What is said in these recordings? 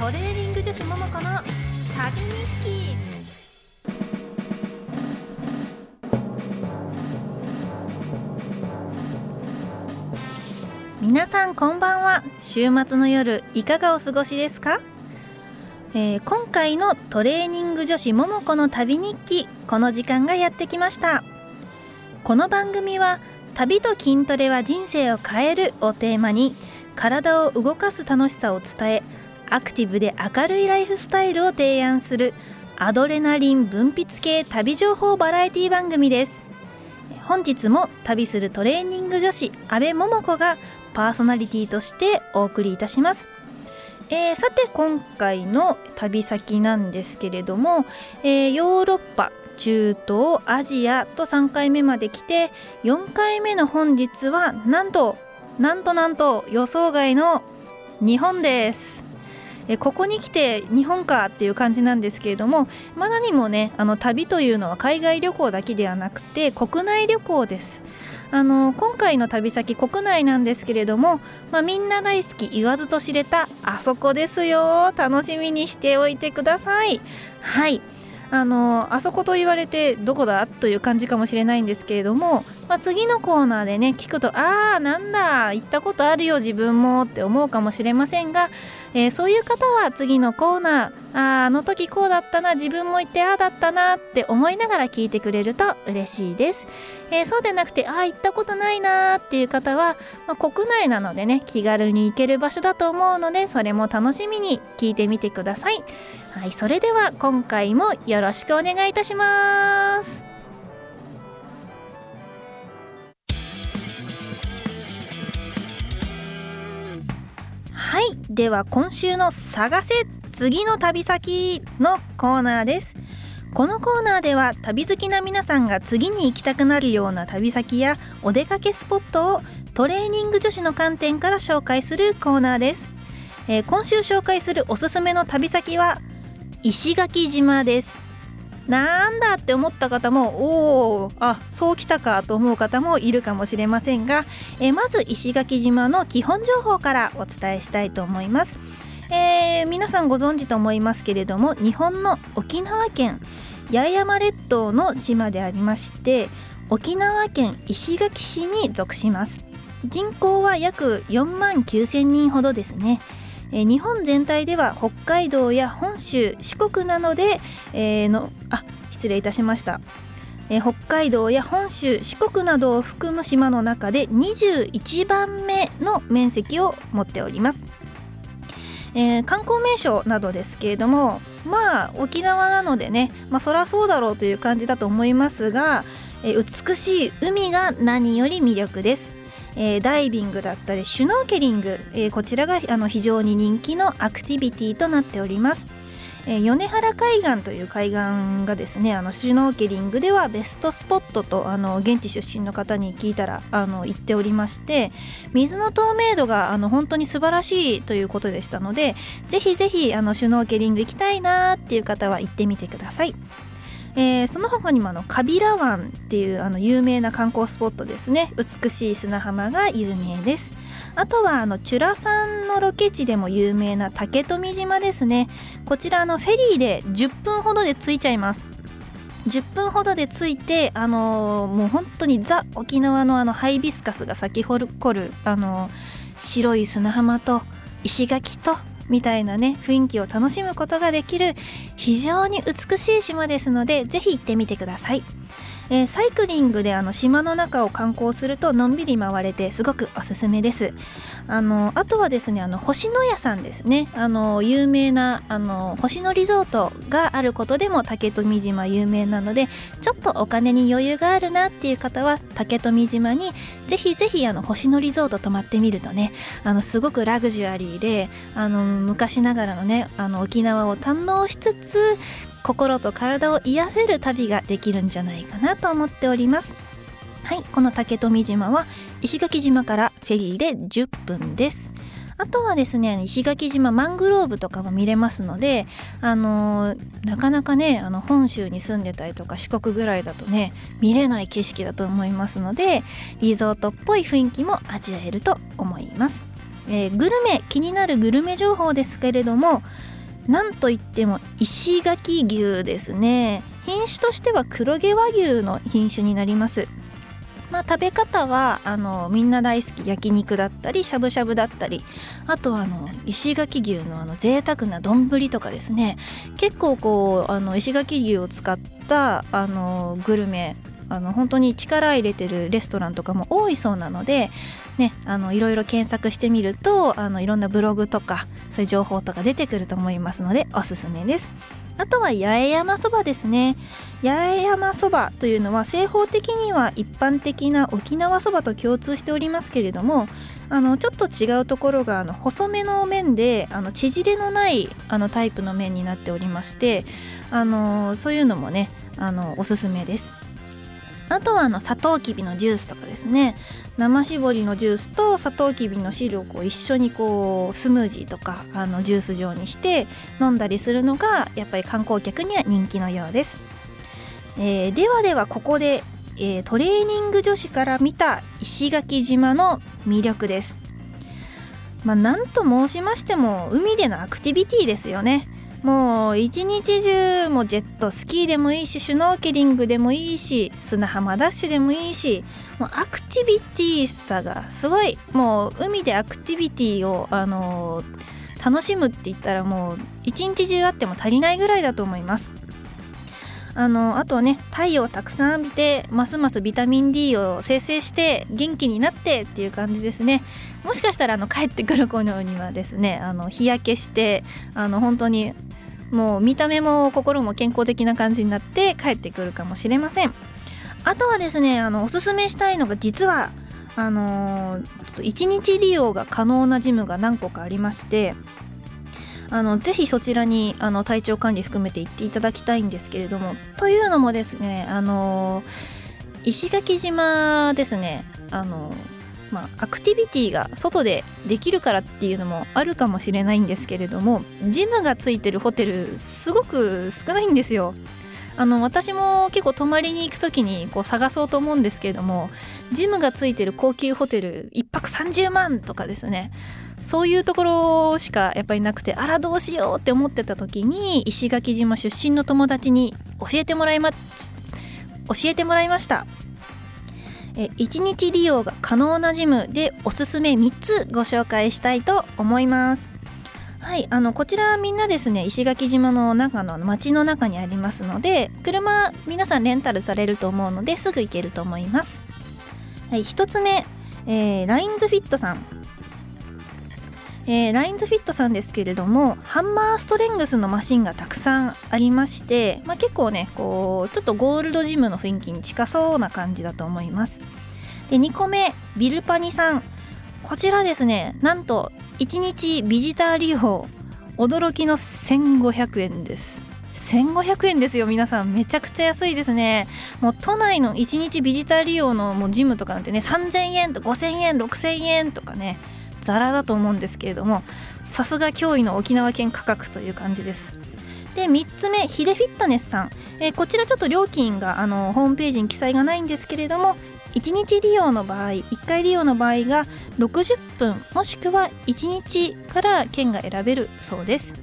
トレーニング女子桃子の旅日記。皆さんこんばんは。週末の夜いかがお過ごしですか、えー今回のトレーニング女子桃子の旅日記この時間がやってきました。この番組は旅と筋トレは人生を変えるをテーマに体を動かす楽しさを伝えアクティブで明るいライフスタイルを提案するアドレナリン分泌系旅情報バラエティ番組です。本日も旅するトレーニング女子阿部桃子がパーソナリティとしてお送りいたします。えーさて今回の旅先なんですけれども、えーヨーロッパ中東アジアと3回目まで来て4回目の本日はなんとなんとなんと予想外の日本です。えここに来て日本かっていう感じなんですけれどもまだにもねあの旅というのは海外旅行だけではなくて国内旅行です。あの今回の旅先国内なんですけれども、まあ、みんな大好き言わずと知れたあそこですよ。楽しみにしておいてください。はい。あのあそこと言われてどこだ？という感じかもしれないんですけれども、まあ、次のコーナーでね聞くとああなんだ行ったことあるよ自分もって思うかもしれませんが、えーそういう方は次のコーナーあーあの時こうだったな自分も言ってああだったなって思いながら聞いてくれると嬉しいです、えーそうでなくてああ行ったことないなーっていう方は、まあ、国内なのでね気軽に行ける場所だと思うのでそれも楽しみに聞いてみてください。はいそれでは今回もよろしくお願いいたします。では今週の探せ次の旅先のコーナーです。このコーナーでは旅好きな皆さんが次に行きたくなるような旅先やお出かけスポットをトレーニング女子の観点から紹介するコーナーです、えー今週紹介するおすすめの旅先は石垣島です。なんだって思った方もおおあそうきたかと思う方もいるかもしれませんが、えまず石垣島の基本情報からお伝えしたいと思います、えー皆さんご存知と思いますけれども日本の沖縄県八重山列島の島でありまして沖縄県石垣市に属します。人口は約4万9,000人ほどですね。えー日本全体では北海道や本州四国などで、えーのあ失礼いたしました、えー北海道や本州四国などを含む島の中で21番目の面積を持っております、えー観光名所などですけれどもまあ沖縄なのでねまあそりゃそうだろうという感じだと思いますが、えー美しい海が何より魅力です。えーダイビングだったりシュノーケリング、えーこちらがあの非常に人気のアクティビティとなっております。えー米原海岸という海岸がですねあのシュノーケリングではベストスポットとあの現地出身の方に聞いたらあの言っておりまして水の透明度があの本当に素晴らしいということでしたのでぜひぜひあのシュノーケリング行きたいなーっていう方は行ってみてください。えーその他にもあのカビラ湾っていうあの有名な観光スポットですね。美しい砂浜が有名です。あとはあのチュラさんのロケ地でも有名な竹富島ですね。こちらのフェリーで10分ほどで着いちゃいます。10分ほどで着いてあのーもう本当にザ沖縄のあのハイビスカスが咲き誇るあのー白い砂浜と石垣とみたいなね雰囲気を楽しむことができる非常に美しい島ですのでぜひ行ってみてください、えーサイクリングであの島の中を観光するとのんびり回れてすごくおすすめです。あのあとはですねあの星野屋さんですね。あの有名なあの星野リゾートがあることでも竹富島有名なのでちょっとお金に余裕があるなっていう方は竹富島にぜひぜひあの星野リゾート泊まってみるとねあのすごくラグジュアリーであの昔ながらのねあの沖縄を堪能しつつ心と体を癒せる旅ができるんじゃないかなと思っております。はいこの竹富島は石垣島からフェリーで10分です。あとはですね石垣島マングローブとかも見れますのであのーなかなかねあの本州に住んでたりとか四国ぐらいだとね見れない景色だと思いますのでリゾートっぽい雰囲気も味わえると思います、えーグルメ気になるグルメ情報ですけれどもなんといっても石垣牛ですね。品種としては黒毛和牛の品種になります。まあ、食べ方はあのみんな大好き焼肉だったりしゃぶしゃぶだったりあとはあの石垣牛のあの贅沢な丼とかですね。結構こうあの石垣牛を使ったあのグルメあの本当に力入れてるレストランとかも多いそうなので、ね、あのいろいろ検索してみるとあのいろんなブログとかそういう情報とか出てくると思いますのでおすすめです。あとは八重山そばですね。八重山そばというのは正方的には一般的な沖縄そばと共通しておりますけれどもあのちょっと違うところがあの細めの麺であの縮れのないあのタイプの麺になっておりましてあのそういうのもねあのおすすめです。あとはあのサトウキビのジュースとかですね。生搾りのジュースとサトウキビの汁をこう一緒にこうスムージーとかあのジュース状にして飲んだりするのがやっぱり観光客には人気のようです、えー、ではではここで、えー、トレーニング女子から見た石垣島の魅力です。まあ何と申しましても海でのアクティビティですよね。もう一日中もジェットスキーでもいいしシュノーケリングでもいいし砂浜ダッシュでもいいしもうアクティビティさがすごいもう海でアクティビティをあのー、楽しむって言ったらもう一日中あっても足りないぐらいだと思います。あのあとはね太陽をたくさん浴びてますますビタミン D を生成して元気になってっていう感じですね。もしかしたらあの帰ってくる頃にはですねあの日焼けしてあの本当にもう見た目も心も健康的な感じになって帰ってくるかもしれません。あとはですねあのおすすめしたいのが実はあの、1日利用が可能なジムが何個かありましてあのぜひそちらにあの体調管理含めて行っていただきたいんですけれどもというのもですねあの石垣島ですねあのまあ、アクティビティが外でできるからっていうのもあるかもしれないんですけれどもジムがついてるホテルすごく少ないんですよ。あの私も結構泊まりに行く時にこう探そうと思うんですけれどもジムがついてる高級ホテル1泊30万とかですねそういうところしかやっぱりなくてあらどうしようって思ってた時に石垣島出身の友達に教えてもらいま教えてもらいました。え1日利用が可能なジムでおすすめ3つご紹介したいと思います。はいあのこちらみんなですね石垣島の中の街の中にありますので車皆さんレンタルされると思うのですぐ行けると思います。はい1つ目、えー、ラインズフィットさん。えー、ラインズフィットさんですけれどもハンマーストレングスのマシンがたくさんありまして、まあ、結構ねこうちょっとゴールドジムの雰囲気に近そうな感じだと思います。で2個目ビルパニさん。こちらですねなんと1日ビジター利用驚きの1500円です。1500円ですよ皆さん。めちゃくちゃ安いですね。もう都内の1日ビジター利用のもうジムとかなんてね3000円と5000円6000円とかねザラだと思うんですけれどもさすが驚異の沖縄県価格という感じです。で3つ目ヒデフィットネスさん、えー、こちらちょっと料金があのホームページに記載がないんですけれども1日利用の場合1回利用の場合が60分もしくは1日から券が選べるそうです、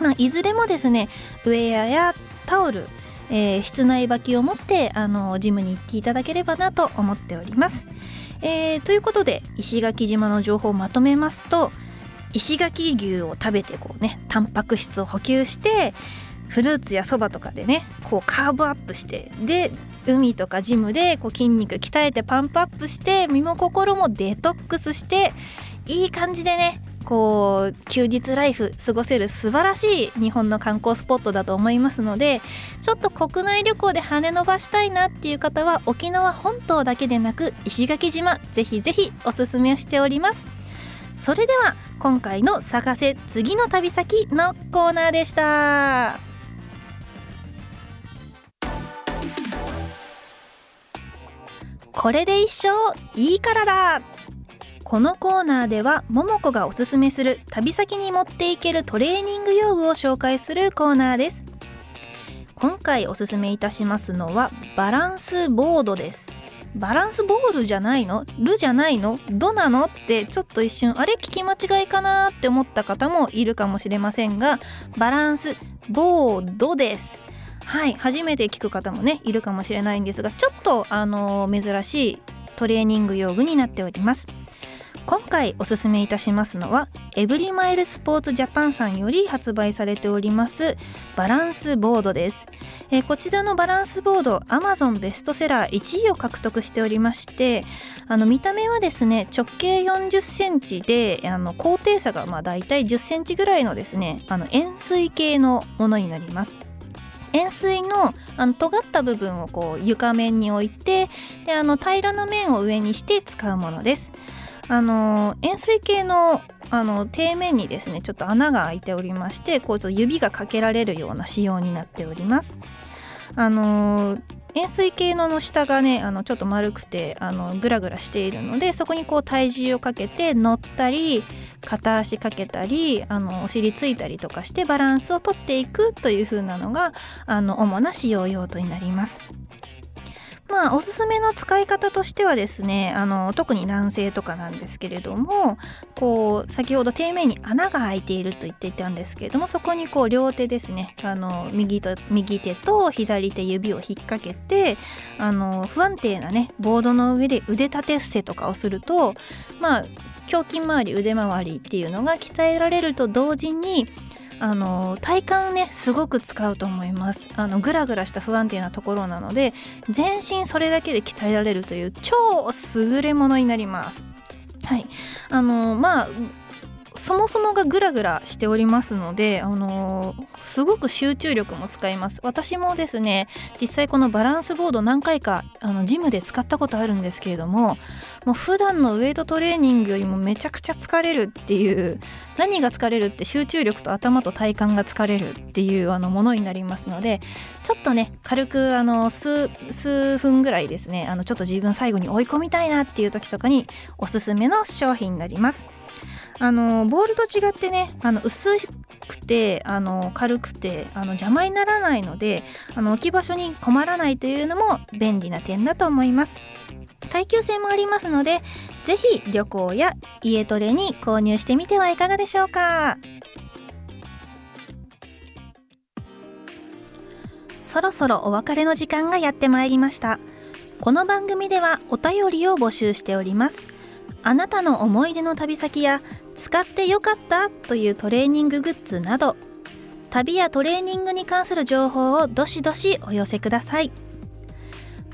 まあ、いずれもですねウェアやタオル、えー、室内履きを持ってあのジムに行っていただければなと思っております。えー、ということで石垣島の情報をまとめますと石垣牛を食べてこうねタンパク質を補給してフルーツやそばとかでねこうカーブアップしてで海とかジムでこう筋肉鍛えてパンプアップして身も心もデトックスしていい感じでねこう休日ライフ過ごせる素晴らしい日本の観光スポットだと思いますのでちょっと国内旅行で羽伸ばしたいなっていう方は沖縄本島だけでなく石垣島ぜひぜひおすすめしております。それでは今回の探せ次の旅先のコーナーでした。これで一生いいからだ。このコーナーでは桃子がおすすめする旅先に持っていけるトレーニング用具を紹介するコーナーです。今回おすすめいたしますのはバランスボードです。バランスボールじゃないの？ルじゃないの？どなの？ってちょっと一瞬あれ？聞き間違いかなって思った方もいるかもしれませんがバランスボードです。はい初めて聞く方もねいるかもしれないんですがちょっとあの珍しいトレーニング用具になっております。今回おすすめいたしますのはエブリマイルスポーツジャパンさんより発売されておりますバランスボードです、えー、こちらのバランスボード Amazon ベストセラー1位を獲得しておりましてあの見た目はですね直径40センチであの高低差がまあだいたい10センチぐらいのですねあの円錐形のものになります円錐のあの尖った部分をこう床面に置いてであの平らな面を上にして使うものです。あの円錐形のあの底面にですねちょっと穴が開いておりましてこうちょっと指がかけられるような仕様になっております。あの円錐形のの下がねあのちょっと丸くてあのグラグラしているのでそこにこう体重をかけて乗ったり片足かけたりあのお尻ついたりとかしてバランスをとっていくという風なのがあの主な使用用途になります。まあおすすめの使い方としてはですねあの特に男性とかなんですけれどもこう先ほど底面に穴が開いていると言っていたんですけれどもそこにこう両手ですねあの右と右手と左手指を引っ掛けてあの不安定なねボードの上で腕立て伏せとかをするとまあ胸筋周り腕周りっていうのが鍛えられると同時にあの体幹をねすごく使うと思います。あのグラグラした不安定なところなので全身それだけで鍛えられるという超優れものになります。はい。あのまあそもそもがグラグラしておりますので、あのー、すごく集中力も使います私もですね実際このバランスボード何回かあのジムで使ったことあるんですけれどももう普段のウエイトトレーニングよりもめちゃくちゃ疲れるっていう何が疲れるって集中力と頭と体幹が疲れるっていうあのものになりますのでちょっとね軽くあの数数分ぐらいですねあのちょっと自分最後に追い込みたいなっていう時とかにおすすめの商品になります。あのボールと違ってねあの薄くてあの軽くてあの邪魔にならないのであの置き場所に困らないというのも便利な点だと思います。耐久性もありますので是非旅行や家トレに購入してみてはいかがでしょうか。そろそろお別れの時間がやってまいりました。この番組ではお便りを募集しております。あなたの思い出の旅先や使ってよかったというトレーニンググッズなど旅やトレーニングに関する情報をどしどしお寄せください。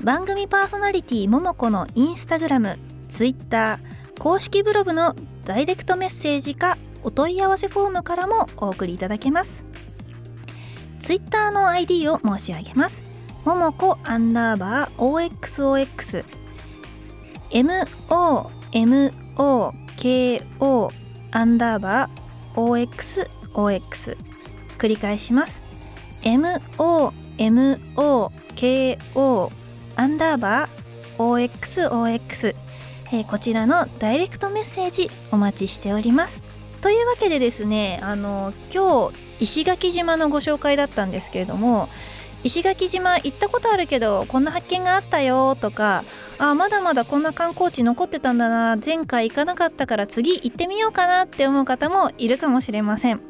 番組パーソナリティももこのインスタグラムツイッター公式ブログのダイレクトメッセージかお問い合わせフォームからもお送りいただけます。ツイッターの ID を申し上げます。ももこアンダーバー OXOX MO MOKO アンダーバー OXOX 繰り返します。MOMOKO アンダーバー OXOX、えー、こちらのダイレクトメッセージお待ちしております。というわけでですねあの今日石垣島のご紹介だったんですけれども石垣島行ったことあるけどこんな発見があったよとかあまだまだこんな観光地残ってたんだな前回行かなかったから次行ってみようかなって思う方もいるかもしれません。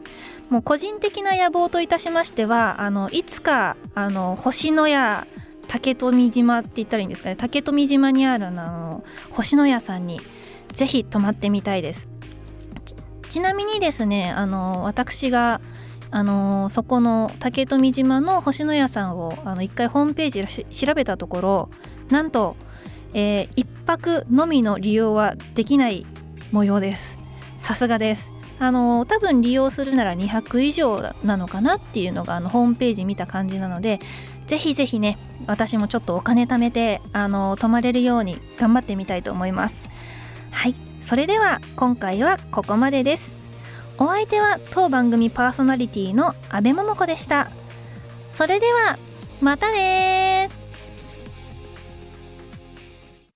もう個人的な野望といたしましてはあのいつかあの星のや竹富島って言ったらいいんですかね。竹富島にあるあの星のやさんにぜひ泊まってみたいです。ちなみにですねあの私があの、そこの竹富島の星のやさんをあの一回ホームページ調べたところなんと、えー、1泊のみの利用はできない模様です。さすがです。あの、多分利用するなら200以上なのかなっていうのがあのホームページ見た感じなのでぜひぜひね私もちょっとお金貯めてあの泊まれるように頑張ってみたいと思います。はい。それでは今回はここまでです。お相手は当番組パーソナリティの阿部桃子でした。それではまたね